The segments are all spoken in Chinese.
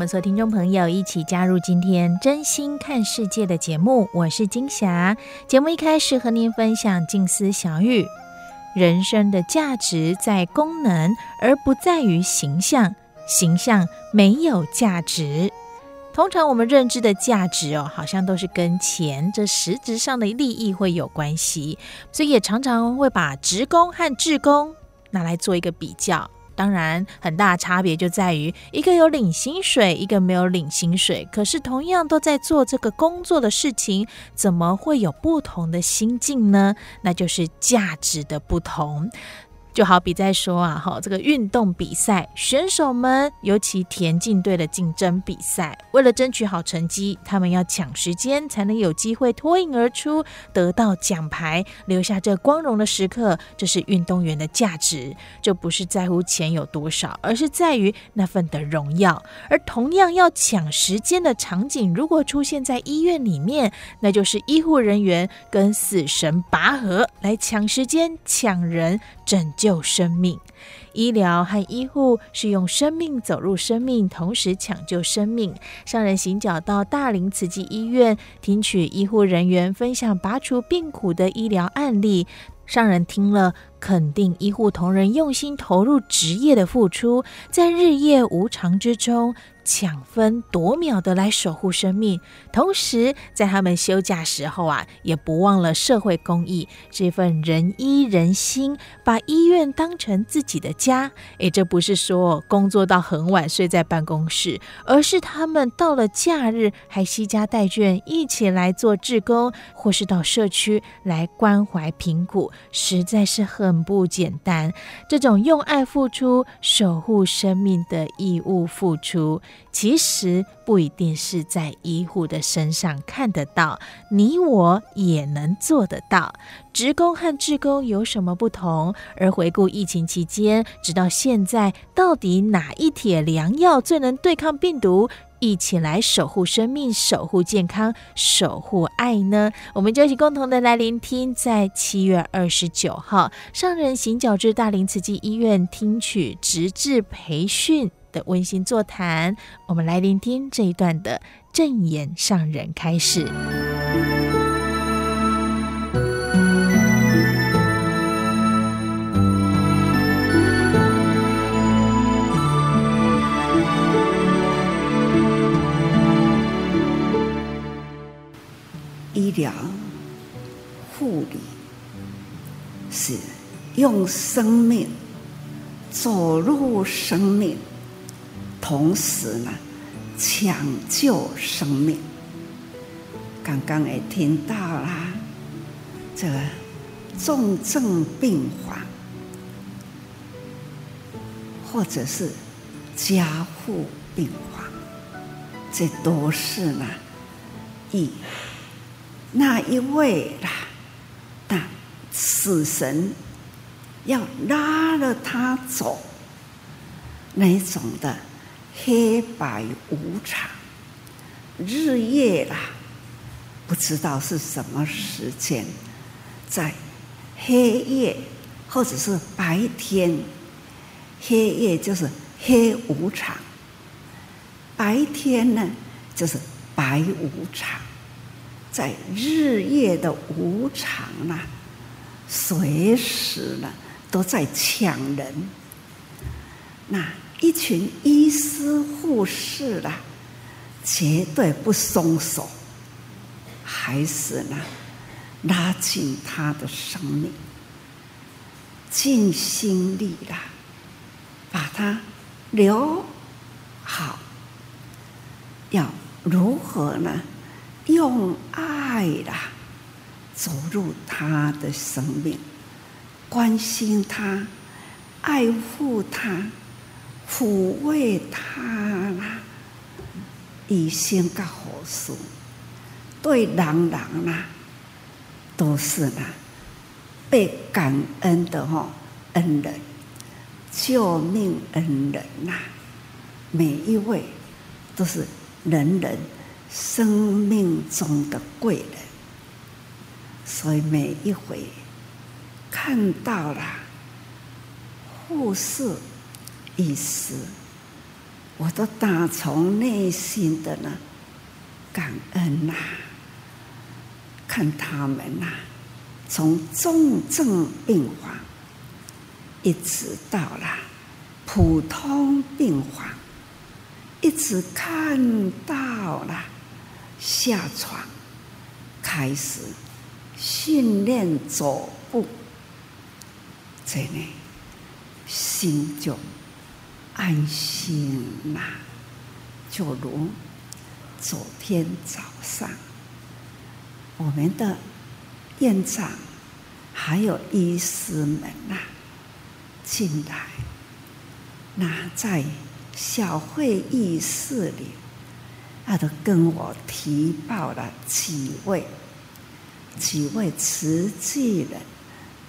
我们所有听众朋友一起加入今天真心看世界的节目，我是金霞。节目一开始和您分享静思小语：人生的价值在功能，而不在于形象。形象没有价值。通常我们认知的价值哦，好像都是跟钱这实质上的利益会有关系，所以也常常会把职工和志工拿来做一个比较。当然，很大差别就在于一个有领薪水，一个没有领薪水。可是同样都在做这个工作的事情，怎么会有不同的心境呢？那就是价值的不同。就好比在说啊，哈，这个运动比赛选手们，尤其田径队的竞争比赛，为了争取好成绩，他们要抢时间，才能有机会脱颖而出，得到奖牌，留下这光荣的时刻。这是运动员的价值，这不是在乎钱有多少，而是在于那份的荣耀。而同样要抢时间的场景，如果出现在医院里面，那就是医护人员跟死神拔河，来抢时间、抢人。拯救生命，医疗和医护是用生命走入生命，同时抢救生命。上人行脚到大林慈济医院，听取医护人员分享拔除病苦的医疗案例。上人听了，肯定医护同仁用心投入职业的付出，在日夜无常之中。抢分夺秒的来守护生命，同时在他们休假时候啊，也不忘了社会公益这份仁医仁心，把医院当成自己的家。诶，这不是说工作到很晚睡在办公室，而是他们到了假日还携家带眷一起来做志工，或是到社区来关怀贫苦，实在是很很不简单。这种用爱付出、守护生命的义务付出。其实不一定是在医护的身上看得到，你我也能做得到。职工和志工有什么不同？而回顾疫情期间，直到现在，到底哪一帖良药最能对抗病毒？一起来守护生命，守护健康，守护爱呢？我们就一起共同的来聆听，在七月二十九号，上人行脚至大林慈济医院听取直至培训的温馨座谈，我们来聆听这一段的正言上人开始。用生命走入生命。同时呢，抢救生命。刚刚也听到啦，这个重症病房，或者是加护病房，这都是呢，以那一位啦，那死神要拉了他走，那种的。黑白无常，日夜啦，不知道是什么时间，在黑夜或者是白天，黑夜就是黑无常，白天呢就是白无常，在日夜的无常呢，随时呢都在抢人，那。一群医师护士啦，绝对不松手，还是呢，拉紧他的生命，尽心力了，把他留好。要如何呢？用爱啦，走入他的生命，关心他，爱护他，抚慰他啦。以心告好事，对人人啦，都是呢，被感恩的哈恩人，救命恩人呐，每一位都是人人生命中的贵人，所以每一回看到了护士医师。我都打从内心的呢感恩呐、看他们呐、从重症病房一直到了普通病房，一直看到了下床开始训练走这呢心就。安心呐、就如昨天早上，我们的院长还有医师们呐、进来，那在小会议室里，他都跟我提报了几位几位慈济人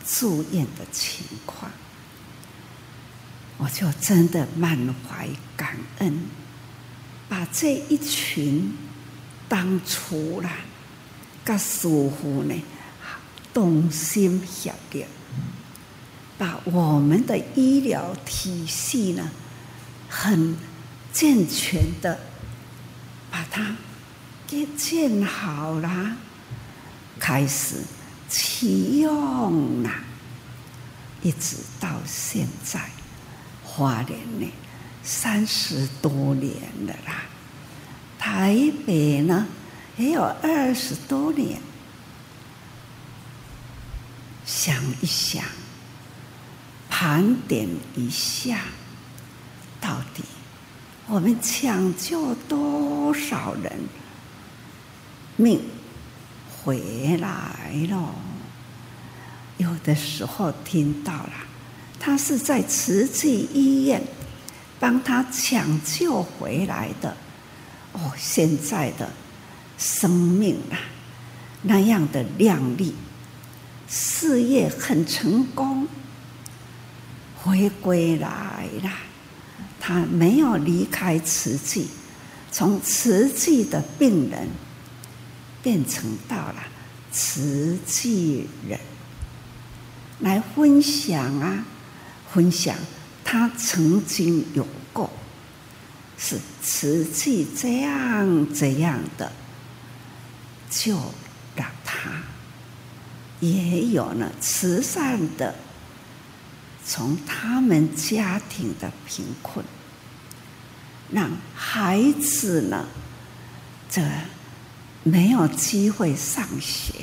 住院的情况。我就真的满怀感恩，把这一群当初啦，跟师傅呢，同心协力，把我们的医疗体系呢，很健全的把它给建好了，开始启用了，一直到现在。花莲呢，三十多年了啦。台北呢，也有二十多年。想一想，盘点一下，到底我们抢救多少人命回来了？有的时候听到了。他是在慈济医院帮他抢救回来的，哦，现在的生命啊，那样的亮丽，事业很成功，回归来了。他没有离开慈济，从慈济的病人变成到了慈济人，来分享啊。分享他曾经有过，是慈济这样这样的，就让他也有了慈善的，从他们家庭的贫困，让孩子呢，这没有机会上学，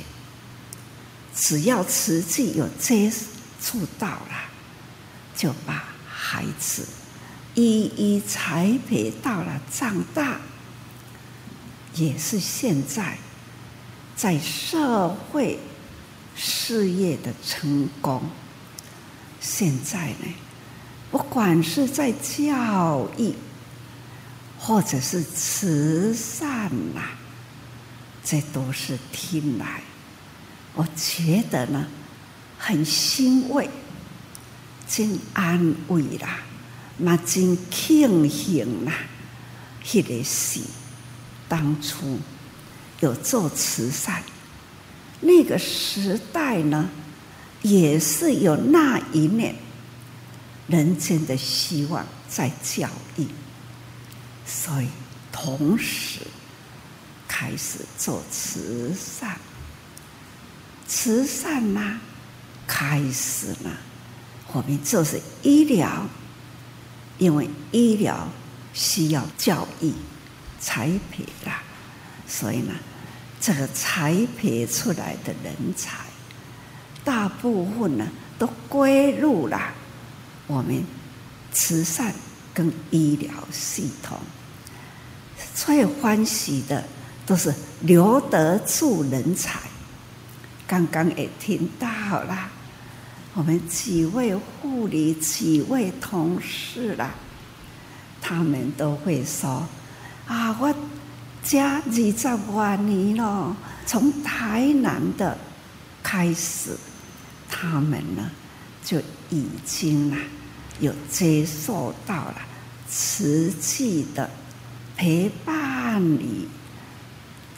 只要慈济有接触到了。就把孩子一一栽培到了长大，也是现在在社会事业的成功。现在呢，不管是在教育，或者是慈善呐，这都是听来，我觉得呢，很欣慰。真安慰啦，嘛真庆幸啦！迄个是当初有做慈善，那个时代呢，也是有那一面人间的希望在教育，所以同时开始做慈善，慈善呐，开始了。我们就是医疗，因为医疗需要教育，栽培啦，所以呢，这个栽培出来的人才，大部分呢都归入了我们慈善跟医疗系统。最欢喜的都是留得住人才。刚刚也听到了，我们几位护理、几位同事啦，他们都会说：“啊，我家二十多年了，从台南的开始，他们呢就已经啊有接受到了瓷器的。”陪伴你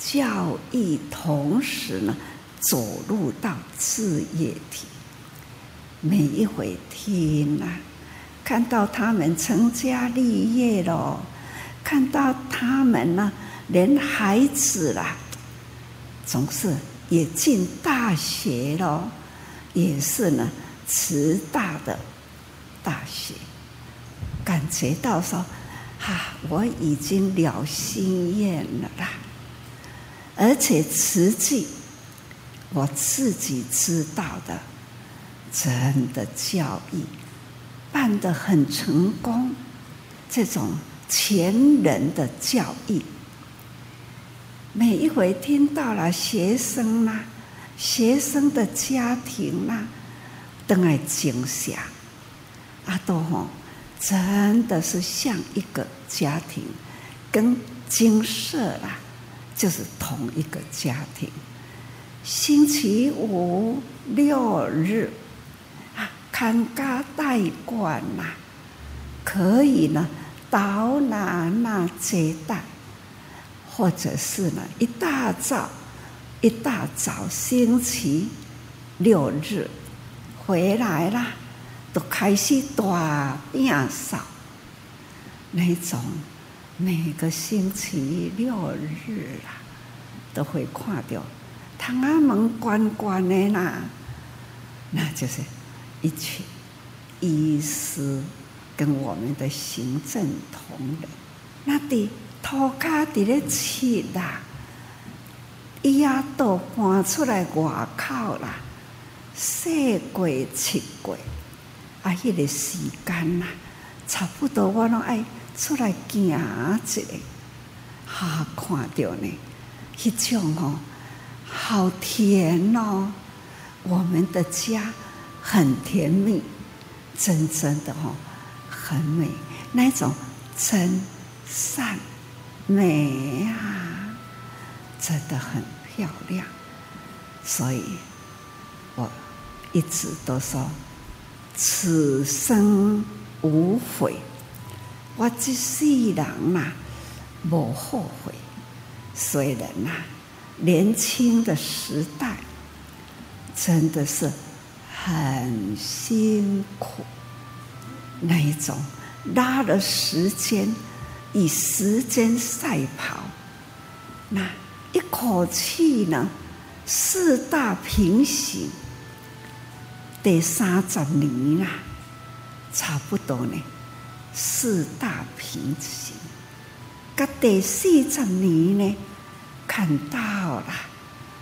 教育，同时呢，走入到事业体。每一回听啊，看到他们成家立业了，看到他们呢，连孩子啦，总是也进大学了，也是呢，慈大的大学，感觉到说。哈、我已经了心愿了啦！而且实际，我自己知道的，真的教育办得很成功。这种前人的教育，每一回听到了学生啦、学生的家庭啦、都爱惊吓，阿多吼。真的是像一个家庭，跟金色啦，就是同一个家庭。星期五六日啊，看家带管呐，可以呢，到哪哪接待，或者是呢，一大早一大早星期六日回来啦。都开始大变少，那种每个星期六日啊，都会看到天安门关关的啦，那就是一群医师跟我们的行政同仁，那的涂骹在咧漆啦，伊也都搬出来外口啦，四过七过。啊，迄个时间呐，差不多我拢爱出来行一下，哈，看到呢，迄种哦，好甜哦，我们的家很甜蜜，真正的哦，很美，那种真善美啊，真的很漂亮，所以我一直都说。此生无悔，我这世人呐，无后悔。虽然呐，年轻的时代真的是很辛苦，那一种拉了时间，以时间赛跑，那一口气呢，四大平行。得三十年啊，差不多呢，四大平行。搁第四十年呢，看到了，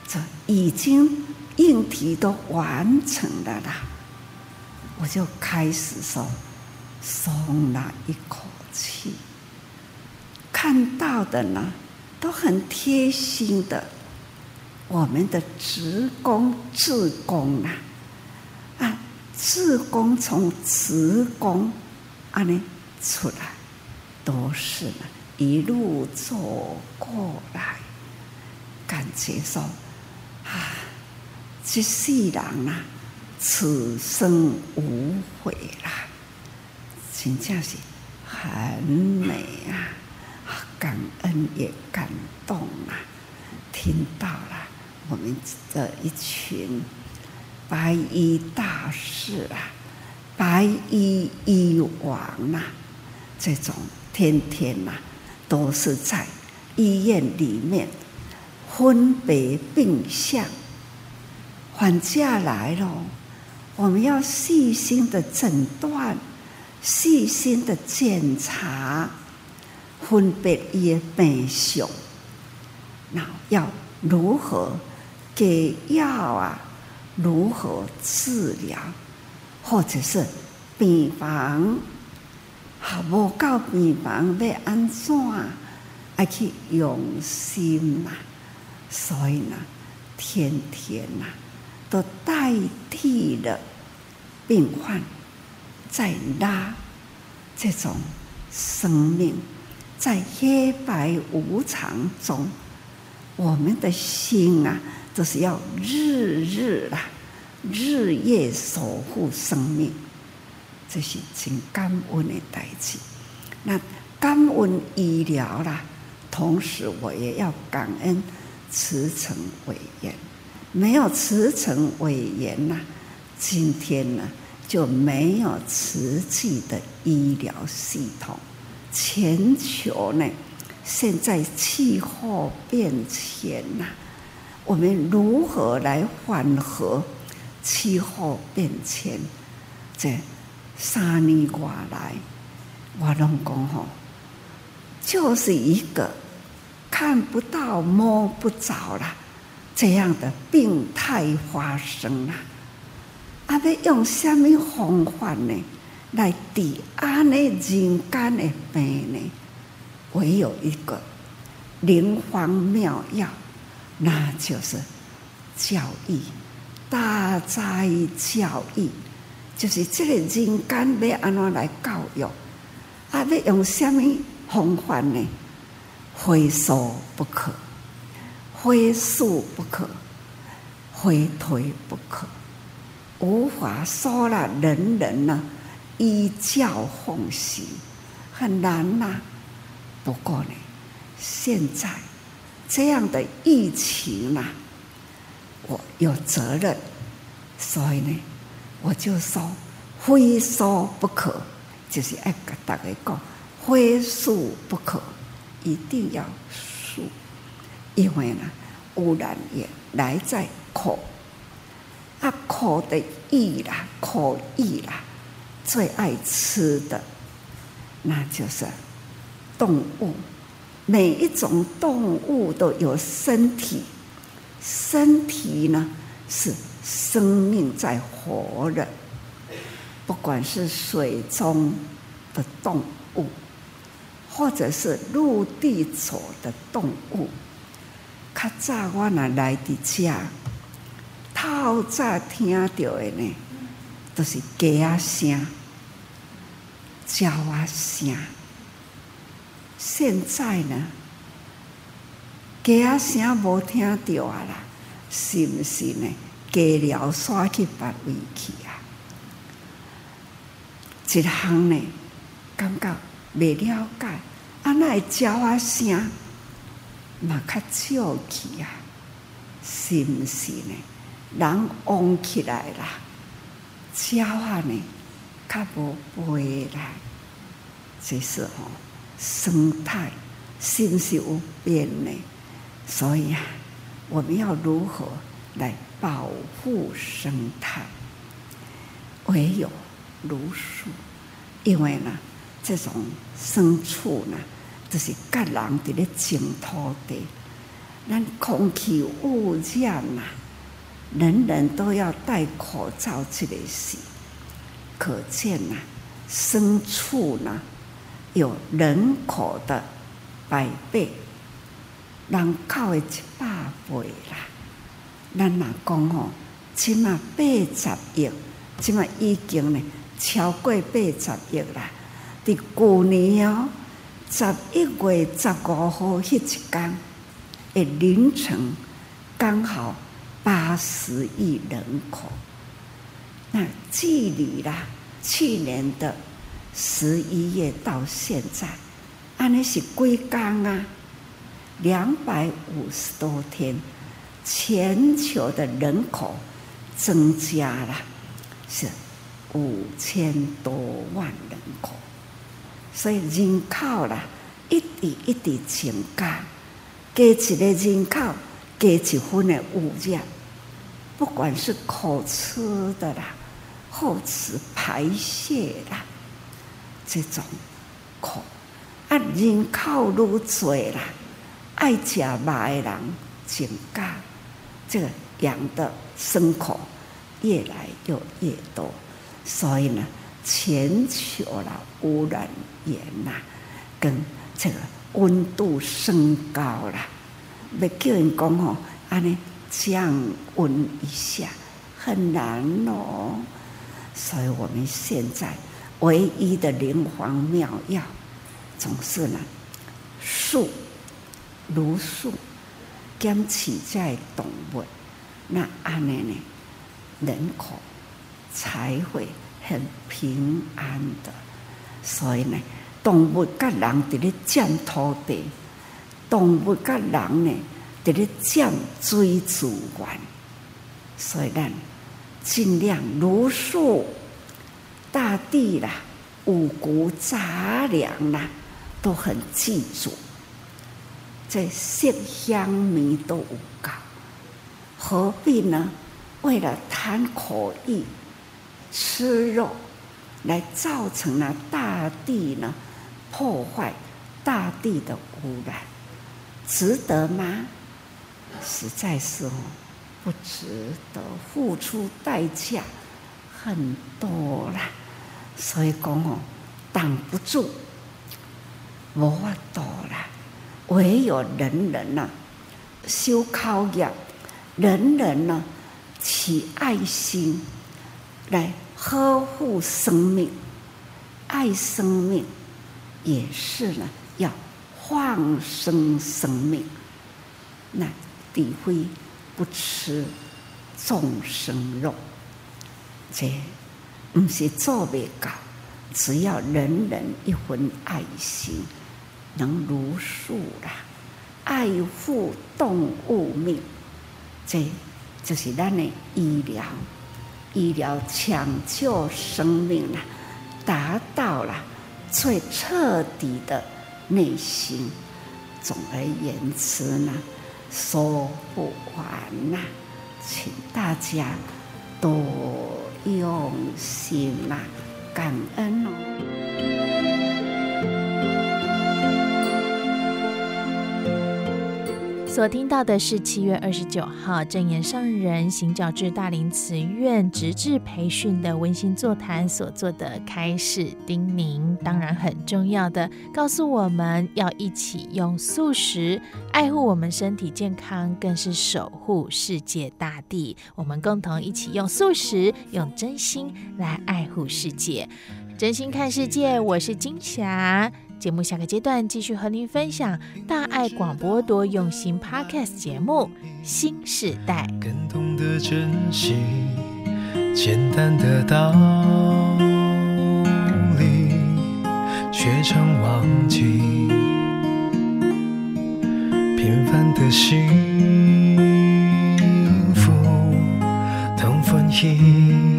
这已经硬体都完成了啦，我就开始说松了一口气。看到的呢，都很贴心的，我们的职工、志工啊。志工从职工啊，呢出来，都是呢一路走过来，感觉说啊，这世人啊，此生无悔啦，真正是很美啊，感恩也感动啊，听到了我们这一群。白衣大士啊，白衣医王、啊，这种天天呐、啊，都是在医院里面分别病相，患者来了，我们要细心的诊断，细心的检查，分别伊的病象，那要如何给药啊？如何治疗？或者是病房还无够病房要安怎？爱去用心呐、所以呢，天天呐、都代替了病患，在拉这种生命，在黑白无常中，我们的心啊，就是要日日啦，日夜守护生命，这是真感恩的代志。那感恩医疗啦。同时，我也要感恩慈诚委员，没有慈诚委员呐，今天呢就没有慈济的医疗系统。全球呢，现在气候变迁呐，我们如何来缓和气候变迁？这三年过来，我拢讲吼。就是一个看不到摸不着啦这样的病态发生了，啊，要用什么方法呢？来抵安呢人间的病呢？唯有一个灵方妙药，那就是教育，大哉教育，就是这个人间要安怎来教育？啊，要用什么？方法呢？非说不可，非恕不可，非推不可，无法说了。人人呢，依教奉行，很难呐、不过呢，现在这样的疫情呐，我有责任，所以呢，我就说非说不可，就是爱跟大家讲。非恕不可，一定要恕，因为呢，污染也来在口，啊，口的意啦，口意啦，最爱吃的，那就是动物。每一种动物都有身体，身体呢是生命在活着，不管是水中的动物。或者是陆地走的动物，较早我若来伫遮，透早听到的呢，都是鸡仔声、鸟仔声。现在呢，鸡仔声无听到啊啦，是不是呢？鸡寮刷去别位去啊？一项呢，感觉未了解。啊，那鸟啊声嘛较少去啊，是毋是呢？人旺起来啦，鸟啊呢较无飞来，这是吼生态是毋是有变呢？所以啊，我们要如何来保护生态？唯有如数，因为呢。这种牲畜呢，就是各人伫咧净土地，咱空气污染呐，人人都要戴口罩，这个是可见呐。牲畜呢，有人口的百倍，人口的一百倍啦。咱若讲吼，起码八十亿，起码已经呢超过八十亿啦。伫旧年哦，十一月十五号迄一天的凌晨，刚好八十亿人口。那距离啦，去年的十一月到现在，安尼是几工啊？两百五十多天，全球的人口增加了，是五千多万人口。所以人口啦，一直一直增加，加一个人口，加一分的污染，不管是口吃的啦，后吃排泄啦，这种口啊，人口愈多啦，爱食肉的人增加，这个养的牲口越来越越多，所以呢，全球的污染源呐，跟这个温度升高了，要叫人讲吼，安尼降温一下很难哦。所以我们现在唯一的灵方妙药，总是呢，树，如树，坚持在动物，那安尼呢，人口才会很平安的。所以呢，动物跟人伫咧占土地，动物跟人呢伫咧占水资源，所以咱。尽量如数，大地啦，五谷杂粮啦，都很记住。这色香味都有够，何必呢？为了贪口欲，吃肉，来造成了大地呢破坏，大地的污染，值得吗？实在是哦。不值得付出代价很多啦，所以讲哦，挡不住，无法度啦。唯有人人呐，修考验，人人呢起爱心来呵护生命，爱生命也是呢，要放生生命，那体会。不吃众生肉，这不是做不到。只要人人一份爱心，能如数啦，爱护动物命，这就是咱的医疗，医疗抢救生命啦，达到了最彻底的内心。总而言之呢。说不完呐，请大家多用心呐，感恩哦。所听到的是七月二十九号正言上人行脚至大林慈院直至培训的温馨座谈所做的开示叮咛，当然很重要的，告诉我们要一起用素食爱护我们身体健康，更是守护世界大地。我们共同一起用素食，用真心来爱护世界，真心看世界。我是金霞。节目下个阶段继续和您分享大爱广播多用心 Podcast 节目《新时代》。更懂得珍惜简单的道理，却常忘记平凡的幸福同分享。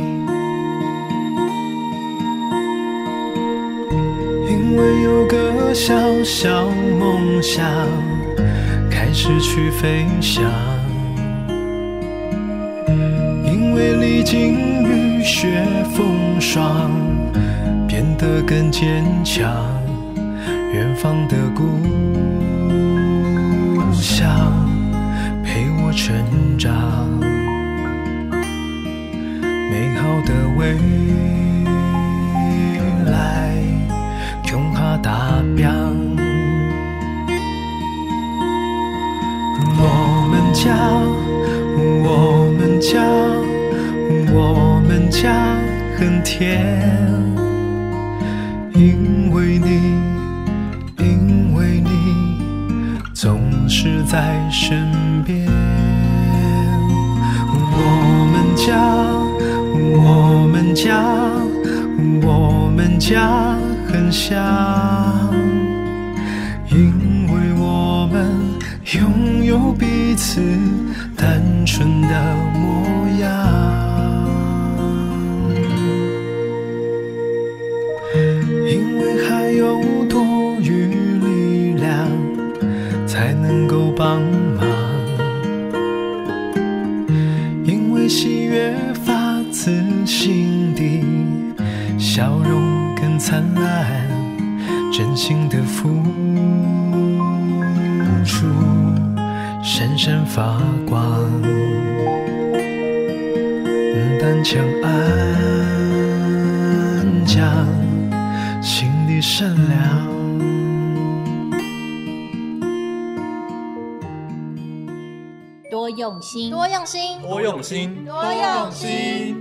为有个小小梦想，开始去飞翔。因为历经雨雪风霜，变得更坚强。远方的故乡陪我成长，美好的未。打表，我们家，我们家，我们家很甜，因为你，因为你总是在身边。我们家，我们家，我们家很像。因为我们拥有彼此单纯的模样，灿烂。真心的付出，闪闪发光，胆强安将，心地善良。多用心，多用心，多用心，多用心。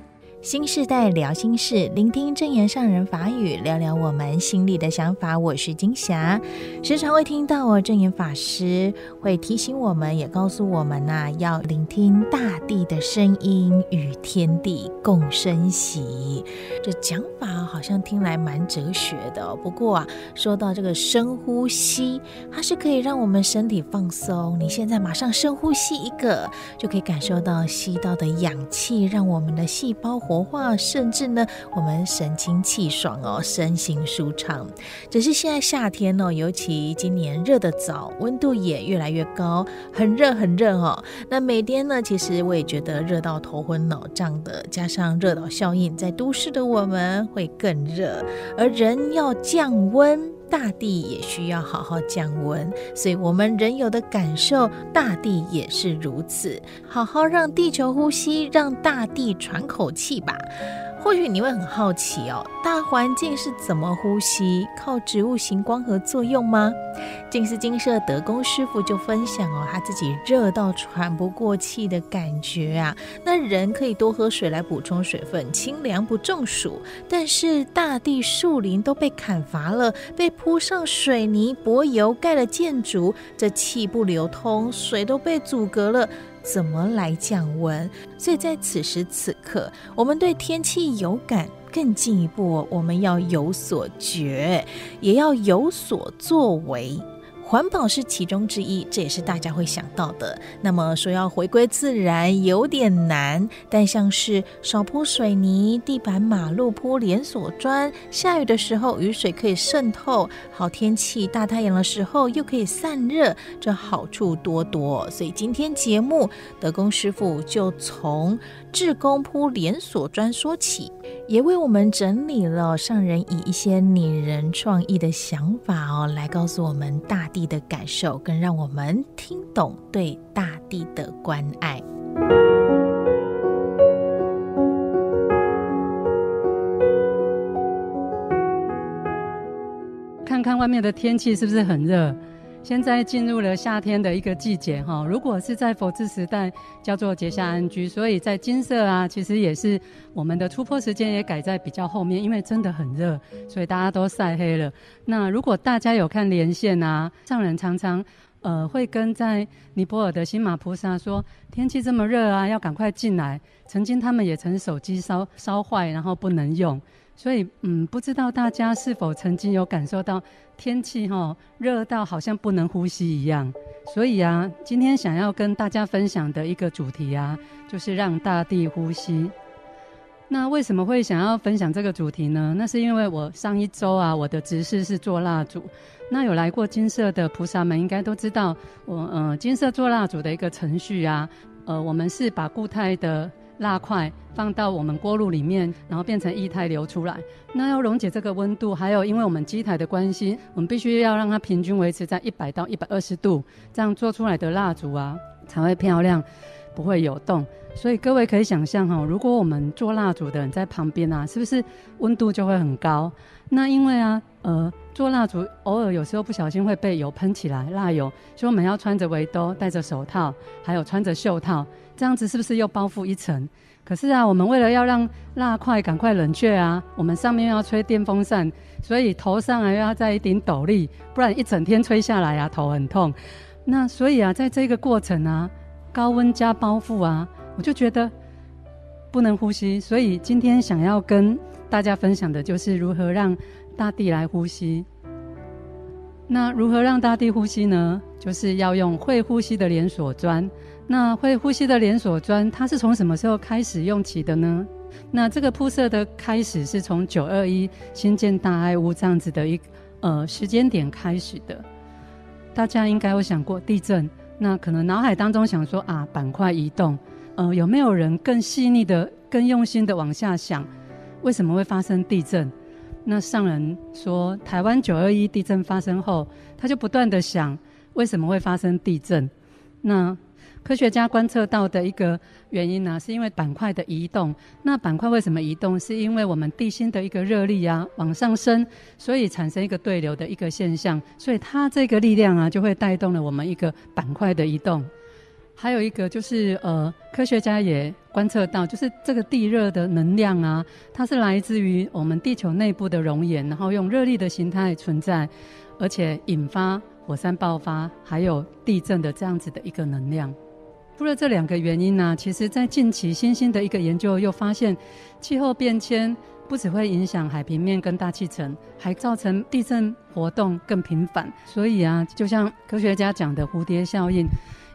新世代聊心事，聆听证严上人法语，聊聊我们心里的想法。我是金霞，时常会听到哦，证严法师会提醒我们，也告诉我们呐、要聆听大地的声音，与天地共生息。这讲法好像听来蛮哲学的，不过啊，说到这个深呼吸，它是可以让我们身体放松。你现在马上深呼吸一个，就可以感受到吸到的氧气，让我们的细胞活化，甚至呢，我们神清气爽哦，身心舒畅。只是现在夏天哦，尤其今年热得早，温度也越来越高，很热很热哦。那每天呢，其实我也觉得热到头昏脑胀的，加上热岛效应，在都市的我们会更热。而人要降温，大地也需要好好降温，所以我们人有的感受，大地也是如此。好好让地球呼吸，让大地喘口气吧。或许你会很好奇哦，大环境是怎么呼吸？靠植物行光合作用吗？静思精舍德公师傅就分享哦，他自己热到喘不过气的感觉啊。那人可以多喝水来补充水分，清凉不中暑。但是大地树林都被砍伐了，被铺上水泥柏油盖了建筑，这气不流通，水都被阻隔了。怎么来降温？所以在此时此刻，我们对天气有感，更进一步，我们要有所觉，也要有所作为。环保是其中之一，这也是大家会想到的。那么说要回归自然有点难，但像是少铺水泥、地板、马路铺连锁砖，下雨的时候雨水可以渗透，好天气大太阳的时候又可以散热，这好处多多。所以今天节目德工师傅就从志工铺连锁专说起，也为我们整理了上人以一些拟人创意的想法哦，来告诉我们大地的感受，更让我们听懂对大地的关爱。看看外面的天气是不是很热？现在进入了夏天的一个季节哈，如果是在佛治时代叫做结下安居，所以在金色啊，其实也是我们的出坡时间也改在比较后面，因为真的很热，所以大家都晒黑了。那如果大家有看连线啊，上人常常呃会跟在尼泊尔的新马菩萨说，天气这么热啊，要赶快进来。曾经他们也曾手机烧烧坏，然后不能用。所以，嗯，不知道大家是否曾经有感受到天气哈热到好像不能呼吸一样。所以啊，今天想要跟大家分享的一个主题啊，就是让大地呼吸。那为什么会想要分享这个主题呢？那是因为我上一周啊，我的执事是做蜡烛。那有来过金色的菩萨们应该都知道，我呃金色做蜡烛的一个程序啊，呃，我们是把固态的。蜡块放到我们锅炉里面，然后变成液态流出来。那要溶解这个温度，还有因为我们机台的关系，我们必须要让它平均维持在一百到一百二十度，这样做出来的蜡烛啊才会漂亮，不会有洞。所以各位可以想象哈，如果我们做蜡烛的人在旁边啊，是不是温度就会很高？那因为啊，呃，做蜡烛偶尔有时候不小心会被油喷起来，蜡油，所以我们要穿着围兜，戴着手套，还有穿着袖套。这样子是不是又包覆一层？可是啊，我们为了要让蜡块赶快冷却啊，我们上面要吹电风扇，所以头上还要再一顶斗笠，不然一整天吹下来啊，头很痛。那所以啊，在这个过程啊，高温加包覆啊，我就觉得不能呼吸。所以今天想要跟大家分享的就是如何让大地来呼吸。那如何让大地呼吸呢？就是要用会呼吸的连锁砖。那会呼吸的连锁砖，它是从什么时候开始用起的呢？那这个铺设的开始是从九二一新建大爱屋这样子的一呃时间点开始的。大家应该有想过地震，那可能脑海当中想说啊，板块移动，呃，有没有人更细腻的、更用心的往下想，为什么会发生地震？那上人说，台湾九二一地震发生后，他就不断的想，为什么会发生地震？那科学家观测到的一个原因呢、是因为板块的移动。那板块为什么移动？是因为我们地心的一个热力啊往上升，所以产生一个对流的一个现象。所以它这个力量啊，就会带动了我们一个板块的移动。还有一个就是呃，科学家也观测到，就是这个地热的能量啊，它是来自于我们地球内部的熔岩，然后用热力的形态存在，而且引发火山爆发，还有地震的这样子的一个能量。除了这两个原因呢、其实在近期新兴的一个研究又发现，气候变迁不只会影响海平面跟大气层，还造成地震活动更频繁。所以啊，就像科学家讲的蝴蝶效应，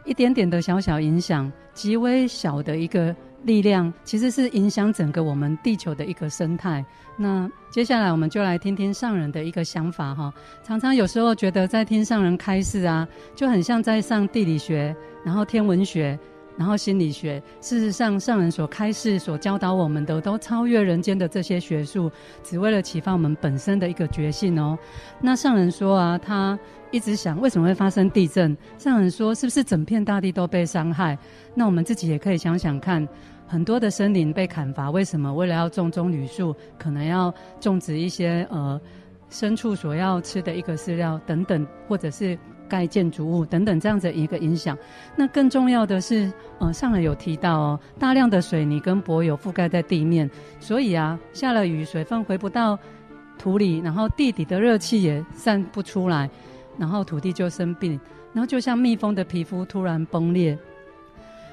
一点点的小小影响，极微小的一个力量，其实是影响整个我们地球的一个生态。那接下来我们就来听听上人的一个想法哈。常常有时候觉得在听上人开示啊，就很像在上地理学。然后天文学，然后心理学，事实上上人所开示、所教导我们的，都超越人间的这些学术，只为了启发我们本身的一个觉性哦。那上人说啊，他一直想为什么会发生地震？上人说，是不是整片大地都被伤害？那我们自己也可以想想看，很多的森林被砍伐，为什么？为了要种棕榈树，可能要种植一些呃牲畜所要吃的一个饲料等等，或者是。盖建筑物等等这样子一个影响，那更重要的是，呃，上来有提到哦，大量的水泥跟柏油覆盖在地面，所以啊，下了雨，水分回不到土里，然后地底的热气也散不出来，然后土地就生病，然后就像蜜蜂的皮肤突然崩裂。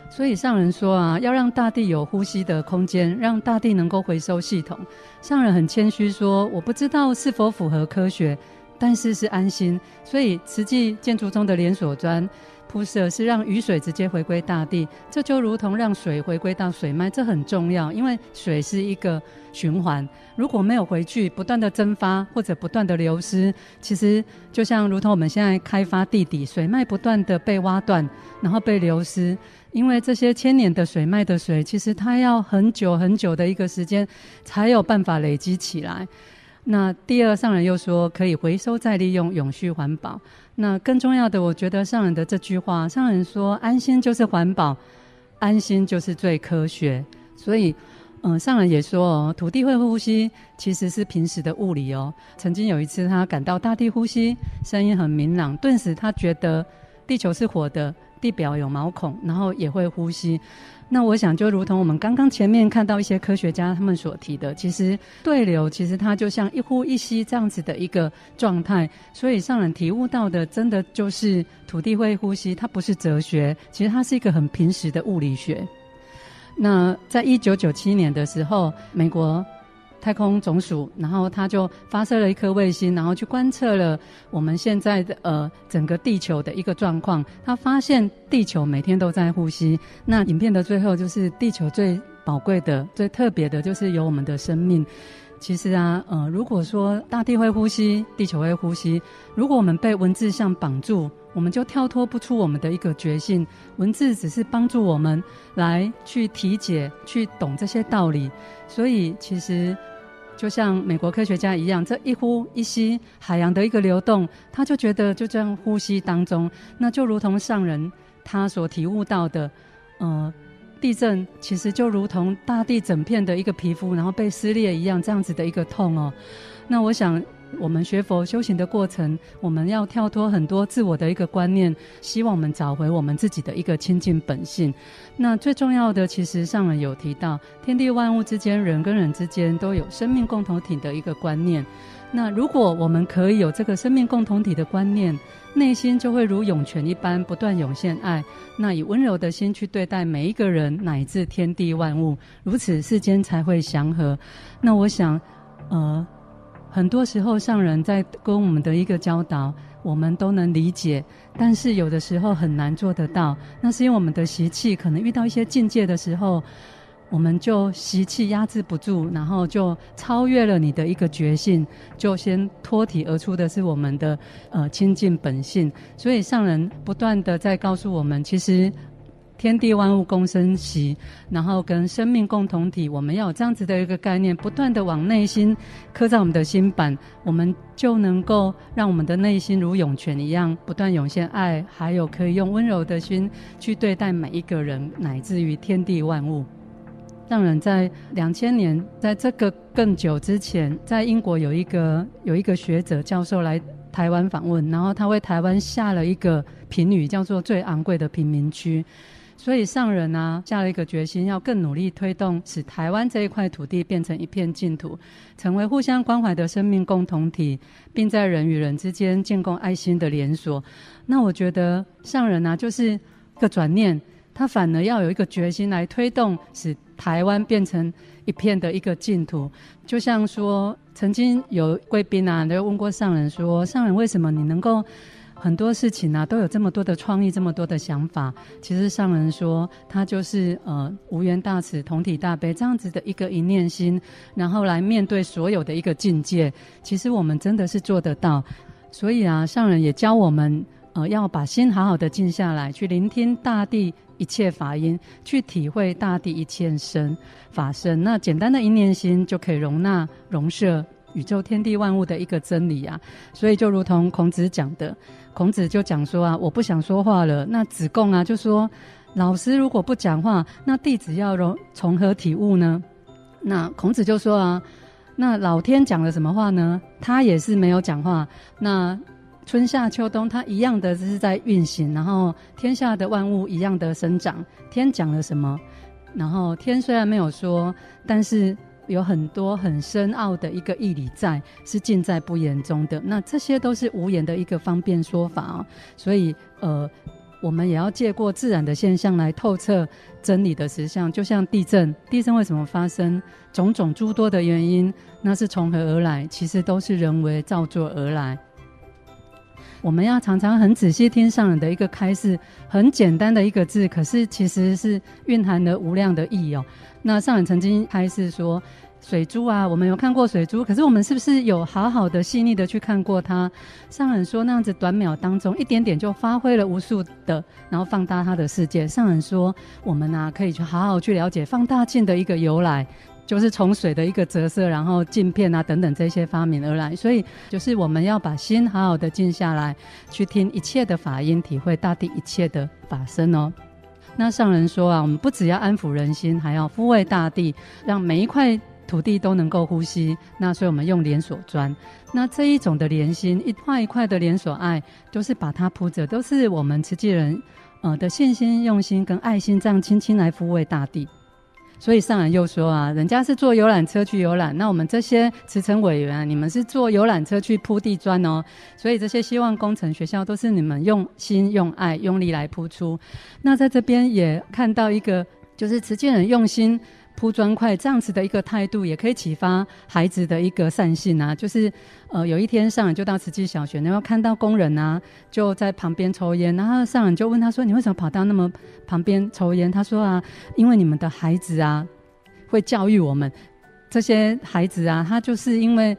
所以上人说啊，要让大地有呼吸的空间，让大地能够回收系统。上人很谦虚说，我不知道是否符合科学。但是是安心，所以慈济建筑中的连锁砖铺设是让雨水直接回归大地，这就如同让水回归到水脉，这很重要，因为水是一个循环，如果没有回去，不断的蒸发或者不断的流失，其实就像如同我们现在开发地底，水脉不断的被挖断，然后被流失，因为这些千年的水脉的水，其实它要很久很久的一个时间才有办法累积起来。那第二，上人又说可以回收再利用，永续环保。那更重要的，我觉得上人的这句话，上人说安心就是环保，安心就是最科学。所以，嗯，上人也说哦，土地会呼吸，其实是平时的物理哦。曾经有一次，他感到大地呼吸，声音很明朗，顿时他觉得地球是活的，地表有毛孔，然后也会呼吸。那我想，就如同我们刚刚前面看到一些科学家他们所提的，其实对流其实它就像一呼一吸这样子的一个状态。所以上人体悟到的，真的就是土地会呼吸，它不是哲学，其实它是一个很平时的物理学。那在一九九七年的时候，美国。太空总署，然后他就发射了一颗卫星，然后去观测了我们现在的呃整个地球的一个状况。他发现地球每天都在呼吸。那影片的最后就是地球最宝贵的、最特别的，就是有我们的生命。其实啊，呃，如果说大地会呼吸，地球会呼吸，如果我们被文字像绑住，我们就跳脱不出我们的一个觉性。文字只是帮助我们来去体解、去懂这些道理。所以其实。就像美国科学家一样，这一呼一吸，海洋的一个流动，他就觉得就这样呼吸当中，那就如同上人他所体悟到的，呃，地震其实就如同大地整片的一个皮肤，然后被撕裂一样，这样子的一个痛哦。那我想。我们学佛修行的过程，我们要跳脱很多自我的一个观念，希望我们找回我们自己的一个清净本性。那最重要的，其实上人有提到，天地万物之间，人跟人之间都有生命共同体的一个观念。那如果我们可以有这个生命共同体的观念，内心就会如涌泉一般不断涌现爱。那以温柔的心去对待每一个人，乃至天地万物，如此世间才会祥和。那我想，呃。很多时候，上人在跟我们的一个教导，我们都能理解，但是有的时候很难做得到。那是因为我们的习气可能遇到一些境界的时候，我们就习气压制不住，然后就超越了你的一个觉性，就先脱体而出的是我们的呃清净本性。所以上人不断的在告诉我们，其实。天地万物共生息，然后跟生命共同体，我们要有这样子的一个概念，不断的往内心刻在我们的心版，我们就能够让我们的内心如涌泉一样，不断涌现爱，还有可以用温柔的心去对待每一个人，乃至于天地万物。上人在两千年，在这个更久之前，在英国有一个有一个学者教授来台湾访问，然后他为台湾下了一个评语，叫做最昂贵的贫民区。所以上人啊，下了一个决心，要更努力推动，使台湾这一块土地变成一片净土，成为互相关怀的生命共同体，并在人与人之间建构爱心的连锁。那我觉得上人啊，就是一个转念，他反而要有一个决心来推动，使台湾变成一片的一个净土。就像说，曾经有贵宾啊，都问过上人说，上人为什么你能够？很多事情啊，都有这么多的创意，这么多的想法。其实上人说，他就是呃无缘大慈，同体大悲这样子的一个一念心，然后来面对所有的一个境界。其实我们真的是做得到。所以啊，上人也教我们呃要把心好好的静下来，去聆听大地一切法音，去体会大地一切声法声。那简单的一念心就可以容纳容摄宇宙天地万物的一个真理啊。所以就如同孔子讲的。孔子就讲说啊，我不想说话了。那子贡啊就说，老师如果不讲话，那弟子要从从何体悟呢？那孔子就说啊，那老天讲了什么话呢？他也是没有讲话。那春夏秋冬，他一样的只是在运行，然后天下的万物一样的生长。天讲了什么？然后天虽然没有说，但是。有很多很深奥的一个义理在，是尽在不言中的。那这些都是无言的一个方便说法啊、哦。所以，呃，我们也要借过自然的现象来透彻真理的实相。就像地震，地震为什么发生？种种诸多的原因，那是从何而来？其实都是人为造作而来。我们要常常很仔细听上人的一个开示，很简单的一个字，可是其实是蕴含了无量的意义哦。那上人曾经开示说，水珠啊，我们有看过水珠，可是我们是不是有好好的细腻的去看过它？上人说那样子短秒当中一点点就发挥了无数的，然后放大它的世界。上人说我们啊可以去好好去了解放大镜的一个由来，就是从水的一个折射，然后镜片啊等等这些发明而来。所以就是我们要把心好好的静下来，去听一切的法音，体会大地一切的法身哦。那上人说啊，我们不只要安抚人心，还要抚慰大地，让每一块土地都能够呼吸。那所以我们用连锁砖。那这一种的连心，一块一块的连锁爱，都是把它铺着，都是我们慈济人呃的信心、用心跟爱心，这样轻轻来抚慰大地。所以上人又说啊，人家是坐游览车去游览，那我们这些慈诚委员，你们是坐游览车去铺地砖哦。所以这些希望工程学校都是你们用心、用爱、用力来铺出。那在这边也看到一个，就是慈济人用心。铺砖块这样子的一个态度，也可以启发孩子的一个善性啊。就是，呃，有一天上人就到慈济小学，然后看到工人啊就在旁边抽烟，然后上人就问他说：“你为什么跑到那么旁边抽烟？”他说：“啊，因为你们的孩子啊会教育我们，这些孩子啊，他就是因为。”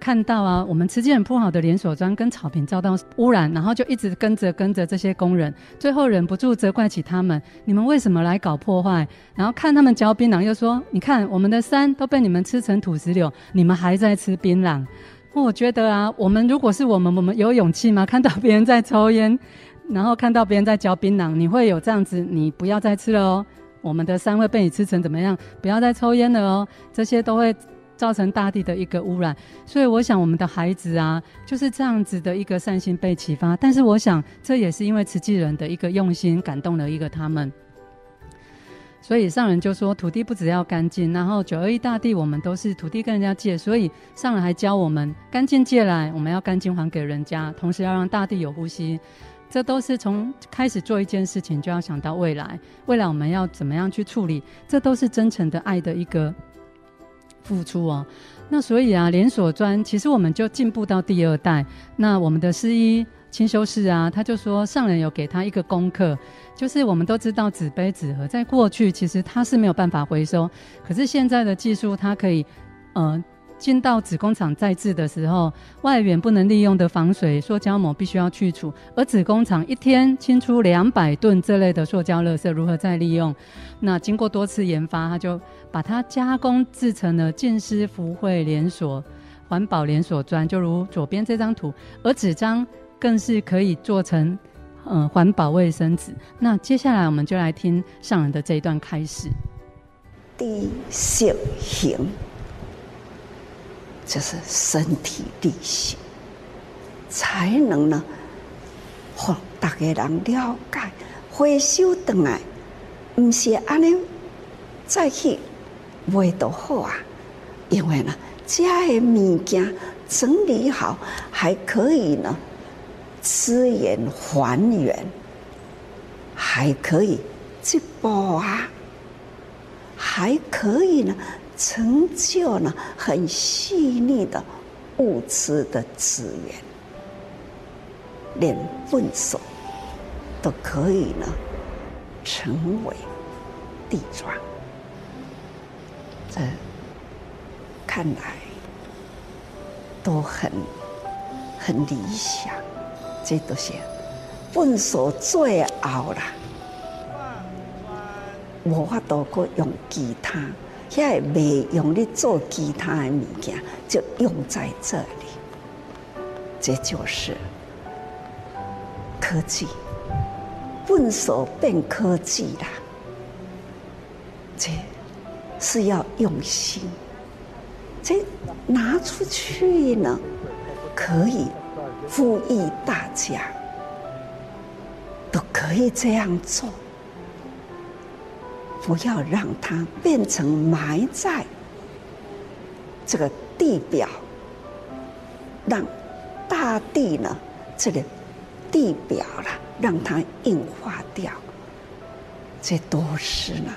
看到啊，我们慈济人铺好的连锁砖跟草坪遭到污染，然后就一直跟着跟着这些工人，最后忍不住责怪起他们：你们为什么来搞破坏？然后看他们嚼槟榔，又说：你看我们的山都被你们吃成土石流，你们还在吃槟榔。我觉得啊，我们如果是我们，我们有勇气吗？看到别人在抽烟，然后看到别人在嚼槟榔，你会有这样子？你不要再吃了哦，我们的山会被你吃成怎么样？不要再抽烟了哦，这些都会。造成大地的一个污染，所以我想我们的孩子啊，就是这样子的一个善心被启发。但是我想，这也是因为慈济人的一个用心感动了一个他们。所以上人就说，土地不只要干净，然后九二一大地我们都是土地跟人家借，所以上人还教我们干净借来，我们要干净还给人家，同时要让大地有呼吸。这都是从开始做一件事情就要想到未来，未来我们要怎么样去处理，这都是真诚的爱的一个。付出哦。那所以啊，连锁砖其实我们就进步到第二代。那我们的师医清修士啊，他就说上人有给他一个功课，就是我们都知道纸杯纸盒在过去其实它是没有办法回收，可是现在的技术它可以，呃。进到纸工厂再制的时候，外缘不能利用的防水塑胶膜必须要去除，而纸工厂一天清出两百吨这类的塑胶垃圾，如何再利用？那经过多次研发，他就把它加工制成了建师福慧连锁环保连锁砖，就如左边这张图，而纸张更是可以做成呃环保卫生纸。那接下来我们就来听上人的这一段开始。地色行。就是身体力行，才能呢，让大家人了解回收回来，不是安尼再去卖都好啊。因为呢，这的物件整理好，还可以呢，资源还原，还可以去补啊，还可以呢。成就了很细腻的物质的资源，连粪扫都可以呢，成为地砖。这看来都很很理想，这都是笨手最后啦，无法度过用其他。现在没用的做其他的物件，就用在这里。这就是科技，笨手变科技啦。这是要用心，这拿出去呢，可以呼吁大家都可以这样做。不要让它变成埋在这个地表，让大地呢，这个地表了，让它硬化掉。这都是呢，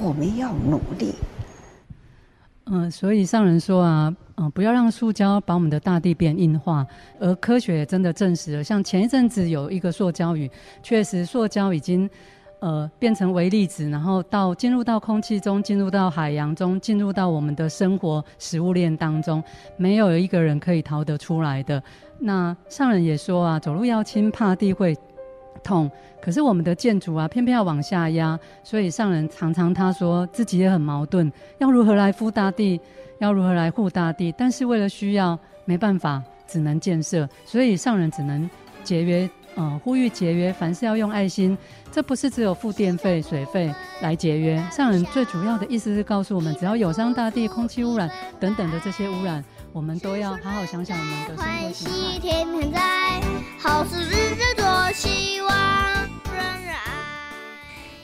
我们要努力。嗯，所以上人说啊，嗯，不要让塑胶把我们的大地变硬化。而科学也真的证实了，像前一阵子有一个塑胶雨，确实塑胶已经。呃，变成微粒子，然后到进入到空气中，进入到海洋中，进入到我们的生活食物链当中，没有一个人可以逃得出来的。那上人也说啊，走路要轻，怕地会痛。可是我们的建筑啊，偏偏要往下压，所以上人常常他说自己也很矛盾，要如何来护大地，要如何来护大地，但是为了需要，没办法，只能建设，所以上人只能节约。呃，呼吁节约，凡事要用爱心。这不是只有付电费、水费来节约。上人最主要的意思是告诉我们，只要有伤大地、空气污染等等的这些污染，我们都要好好想想我们的生活形态。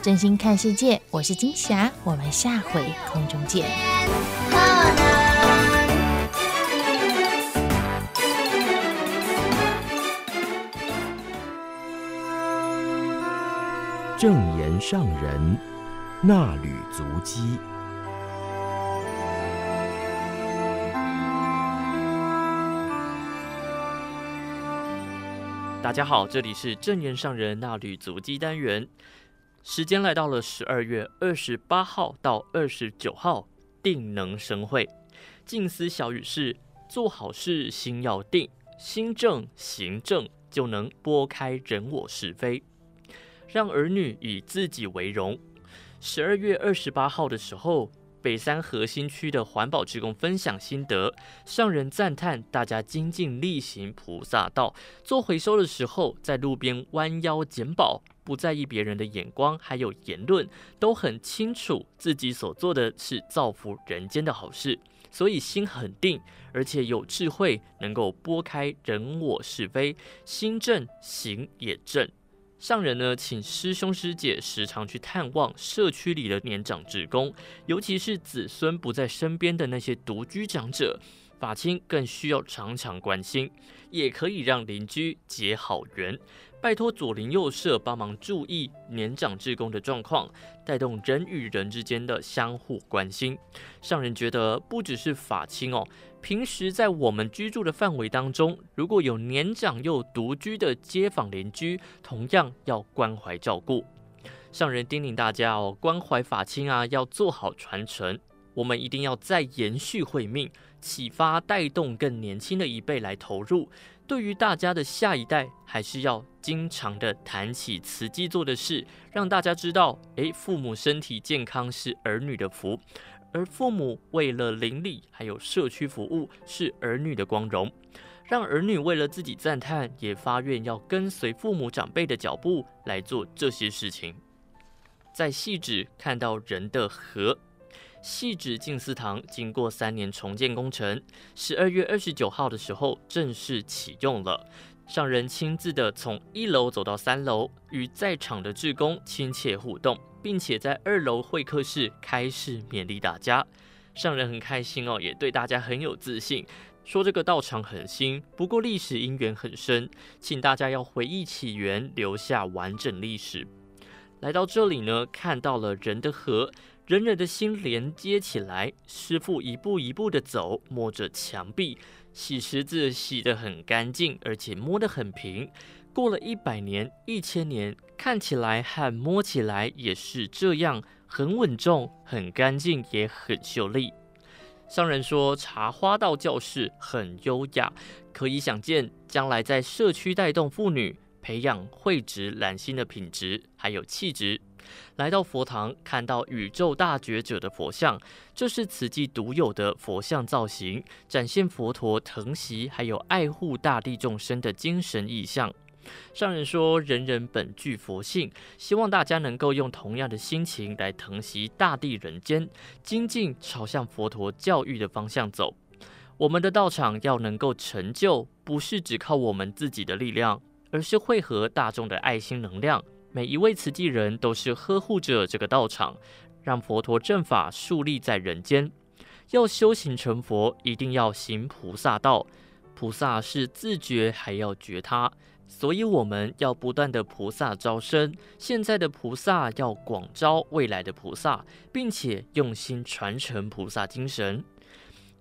真心看世界。我是金霞，我们下回空中见。正言上人那履足迹。大家好，这里是正言上人那履足迹单元。时间来到了十二月二十八号到二十九号，定能生会。静思小语是：做好事心要定，心正行正，就能拨开人我是非。让儿女以自己为荣。十二月二十八号的时候，北三核心区的环保职工分享心得，上人赞叹大家精进力行菩萨道，做回收的时候在路边弯腰捡宝，不在意别人的眼光，还有言论，都很清楚自己所做的是造福人间的好事，所以心很定，而且有智慧，能够拨开人我是非，心正行也正。上人呢，请师兄师姐时常去探望社区里的年长职工，尤其是子孙不在身边的那些独居长者，法亲更需要常常关心，也可以让邻居结好缘。拜托左邻右舍帮忙注意年长志工的状况，带动人与人之间的相互关心。上人觉得不只是法亲哦，平时在我们居住的范围当中，如果有年长又独居的街坊邻居，同样要关怀照顾。上人叮咛大家哦，关怀法亲啊，要做好传承。我们一定要再延续慧命，启发带动更年轻的一辈来投入。对于大家的下一代，还是要经常的谈起慈济做的事，让大家知道，诶，父母身体健康是儿女的福，而父母为了邻里还有社区服务是儿女的光荣，让儿女为了自己赞叹，也发愿要跟随父母长辈的脚步来做这些事情。在细致看到人的和。汐止静思堂经过三年重建工程，十二月二十九号的时候正式启用了。上人亲自的从一楼走到三楼，与在场的志工亲切互动，并且在二楼会客室开始勉励大家。上人很开心哦，也对大家很有自信，说这个道场很新，不过历史因缘很深，请大家要回忆起源，留下完整历史。来到这里呢，看到了人的和。人人的心连接起来，师傅一步一步的走，摸着墙壁，洗石子洗得很干净，而且摸得很平。过了一百年、一千年，看起来和摸起来也是这样，很稳重、很干净，也很秀丽。商人说，茶花道教室很优雅，可以想见将来在社区带动妇女，培养慧质兰心的品质，还有气质。来到佛堂，看到宇宙大觉者的佛像，这是慈济独有的佛像造型，展现佛陀疼惜还有爱护大地众生的精神意象。上人说，人人本具佛性，希望大家能够用同样的心情来疼惜大地人间，精进朝向佛陀教育的方向走。我们的道场要能够成就，不是只靠我们自己的力量，而是汇合大众的爱心能量。每一位慈济人都是呵护着这个道场，让佛陀正法树立在人间。要修行成佛，一定要行菩萨道。菩萨是自觉，还要觉他，所以我们要不断的菩萨招生。现在的菩萨要广招未来的菩萨，并且用心传承菩萨精神。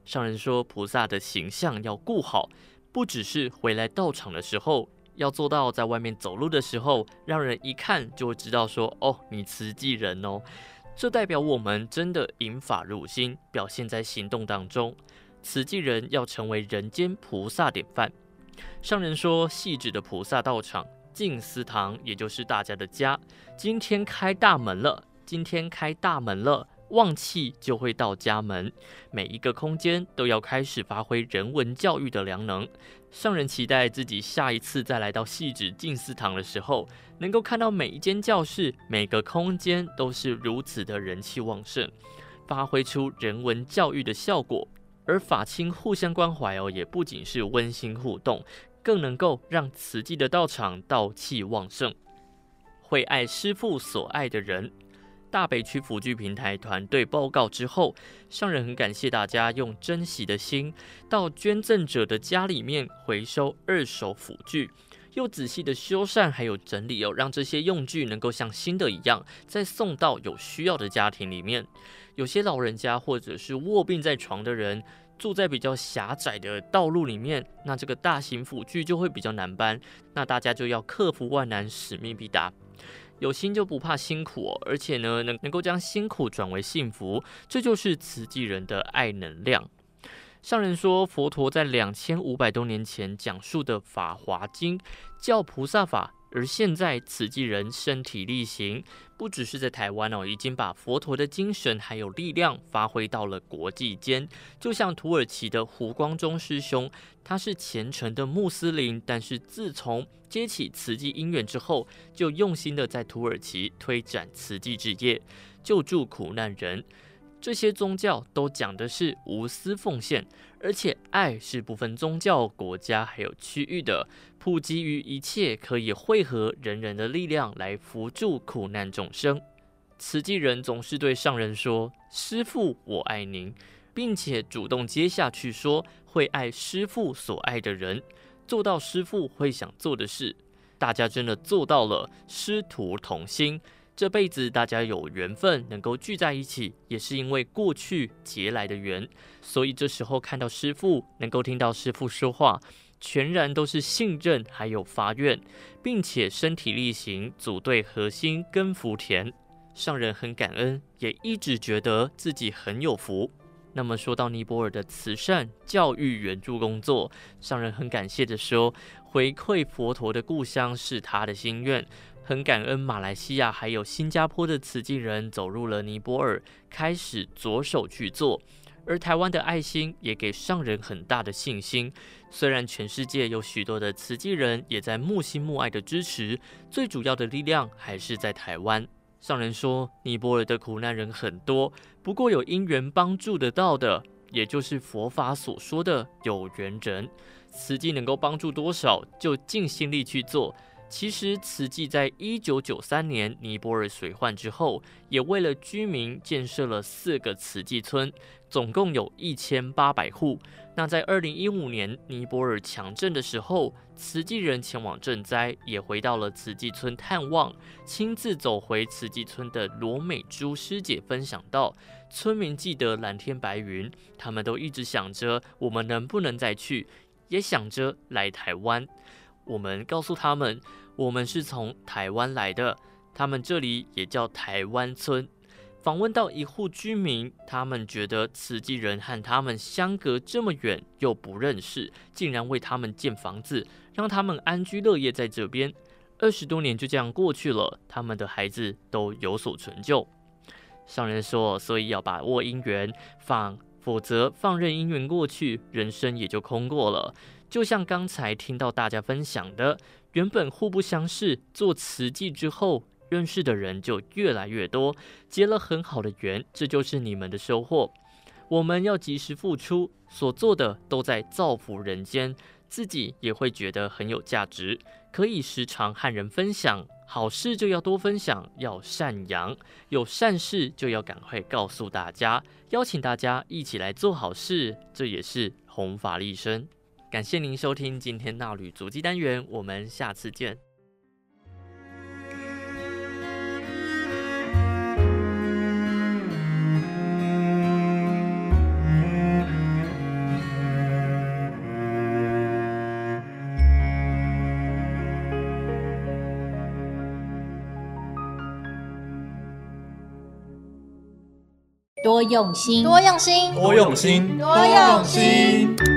上人说，菩萨的形象要顾好，不只是回来道场的时候。要做到在外面走路的时候，让人一看就会知道说：“哦，你慈济人哦。”这代表我们真的引法入心，表现在行动当中。慈济人要成为人间菩萨典范。上人说：“细致的菩萨道场静思堂，也就是大家的家，今天开大门了，今天开大门了。”旺气就会到家门，每一个空间都要开始发挥人文教育的良能。上人期待自己下一次再来到细致静思堂的时候，能够看到每一间教室、每个空间都是如此的人气旺盛，发挥出人文教育的效果。而法亲互相关怀哦，也不仅是温馨互动，更能够让慈济的道场道气旺盛，会爱师父所爱的人。大北区辅具平台团队报告之后，上人很感谢大家用珍惜的心到捐赠者的家里面回收二手辅具，又仔细的修缮还有整理哦，让这些用具能够像新的一样再送到有需要的家庭里面。有些老人家或者是卧病在床的人，住在比较狭窄的道路里面，那这个大型辅具就会比较难搬，那大家就要克服万难，使命必达。有心就不怕辛苦，而且呢，能能够将辛苦转为幸福，这就是慈济人的爱能量。上人说，佛陀在两千五百多年前讲述的《法华经》，叫菩萨法而现在，慈济人身体力行，不只是在台湾哦，已经把佛陀的精神还有力量发挥到了国际间。就像土耳其的胡光中师兄，他是虔诚的穆斯林，但是自从接起慈济因缘之后，就用心的在土耳其推展慈济事业，救助苦难人。这些宗教都讲的是无私奉献，而且爱是不分宗教、国家还有区域的，普及于一切，可以汇合人人的力量来扶助苦难众生。慈济人总是对上人说：“师父，我爱您”，并且主动接下去说会爱师父所爱的人，做到师父会想做的事。大家真的做到了，师徒同心。这辈子大家有缘分能够聚在一起，也是因为过去结来的缘。所以这时候看到师父，能够听到师父说话，全然都是信任，还有发愿，并且身体力行，组队核心跟福田。上人很感恩，也一直觉得自己很有福。那么说到尼泊尔的慈善教育援助工作，上人很感谢的说，回馈佛陀的故乡是他的心愿。很感恩马来西亚还有新加坡的慈济人走入了尼泊尔，开始着手去做，而台湾的爱心也给上人很大的信心。虽然全世界有许多的慈济人也在慕心慕爱的支持，最主要的力量还是在台湾。上人说，尼泊尔的苦难人很多，不过有因缘帮助得到的，也就是佛法所说的有缘人。慈济能够帮助多少，就尽心力去做。其实，慈济在一九九三年尼泊尔水患之后，也为了居民建设了四个慈济村，总共有一千八百户。那在二零一五年尼泊尔强震的时候，慈济人前往赈灾，也回到了慈济村探望。亲自走回慈济村的罗美珠师姐分享到，村民记得蓝天白云，他们都一直想着我们能不能再去，也想着来台湾。我们告诉他们，我们是从台湾来的，他们这里也叫台湾村。访问到一户居民，他们觉得慈济人和他们相隔这么远又不认识，竟然为他们建房子，让他们安居乐业在这边。二十多年就这样过去了，他们的孩子都有所成就。上人说，所以要把握因缘放，否则放任因缘过去，人生也就空过了。就像刚才听到大家分享的，原本互不相识，做慈济之后，认识的人就越来越多，结了很好的缘，这就是你们的收获。我们要及时付出，所做的都在造福人间，自己也会觉得很有价值，可以时常和人分享。好事就要多分享，要善扬；有善事就要赶快告诉大家，邀请大家一起来做好事，这也是弘法利生。感谢您收听今天衲履足迹单元，我们下次见。多用心，多用心，多用心，多用心。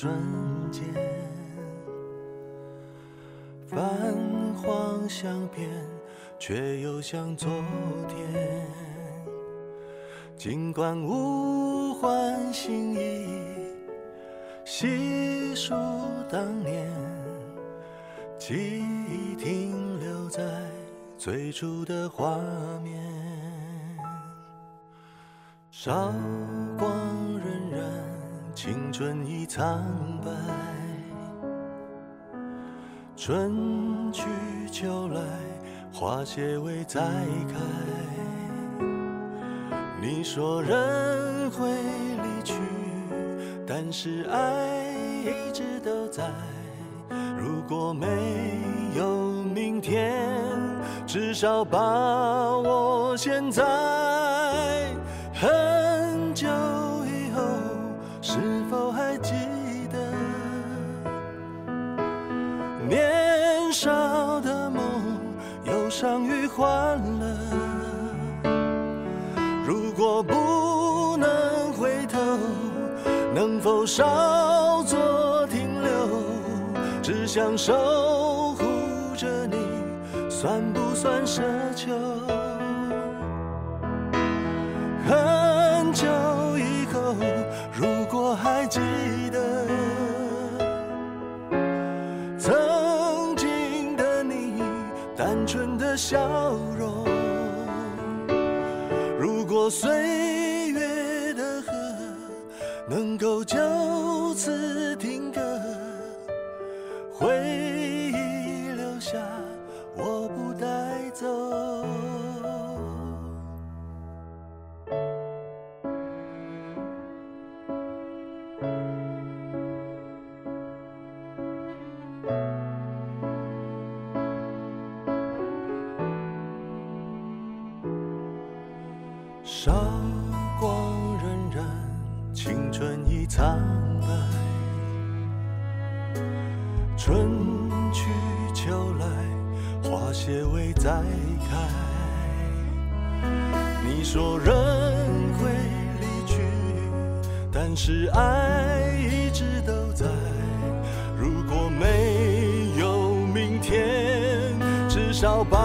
瞬间，泛黄相片，却又像昨天。尽管物换星移，细数当年，记忆停留在最初的画面。韶光，青春已苍白，春去秋来，花谢未再开。你说人会离去，但是爱一直都在。如果没有明天，至少把握现在。很稍作停留？只想守护着你，算不算奢求？很久以后，如果还记得曾经的你，单纯的笑容。如果岁是爱一直都在。如果没有明天，至少把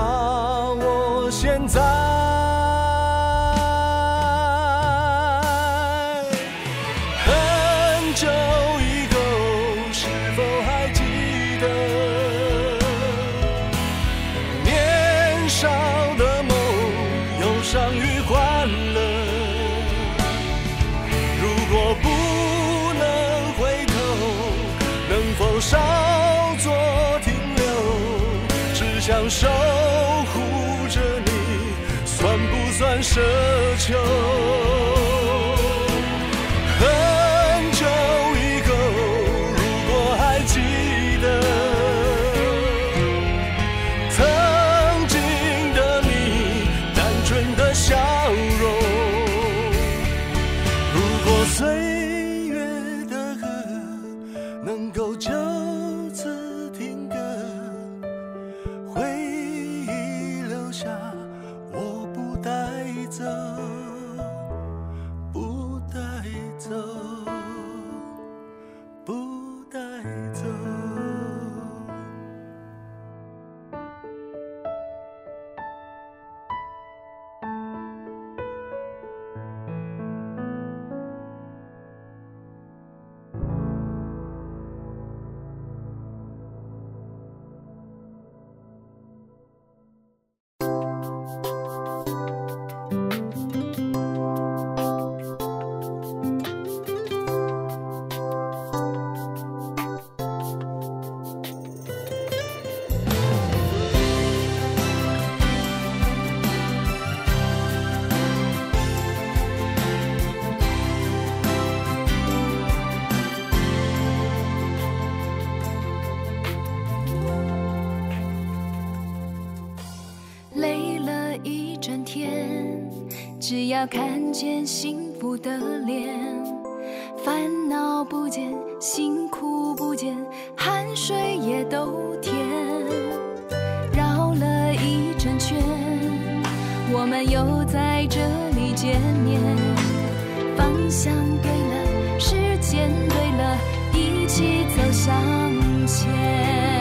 奢求？要看见幸福的脸，烦恼不见，辛苦不见，汗水也都甜。绕了一整圈，我们又在这里见面。方向对了，时间对了，一起走向前。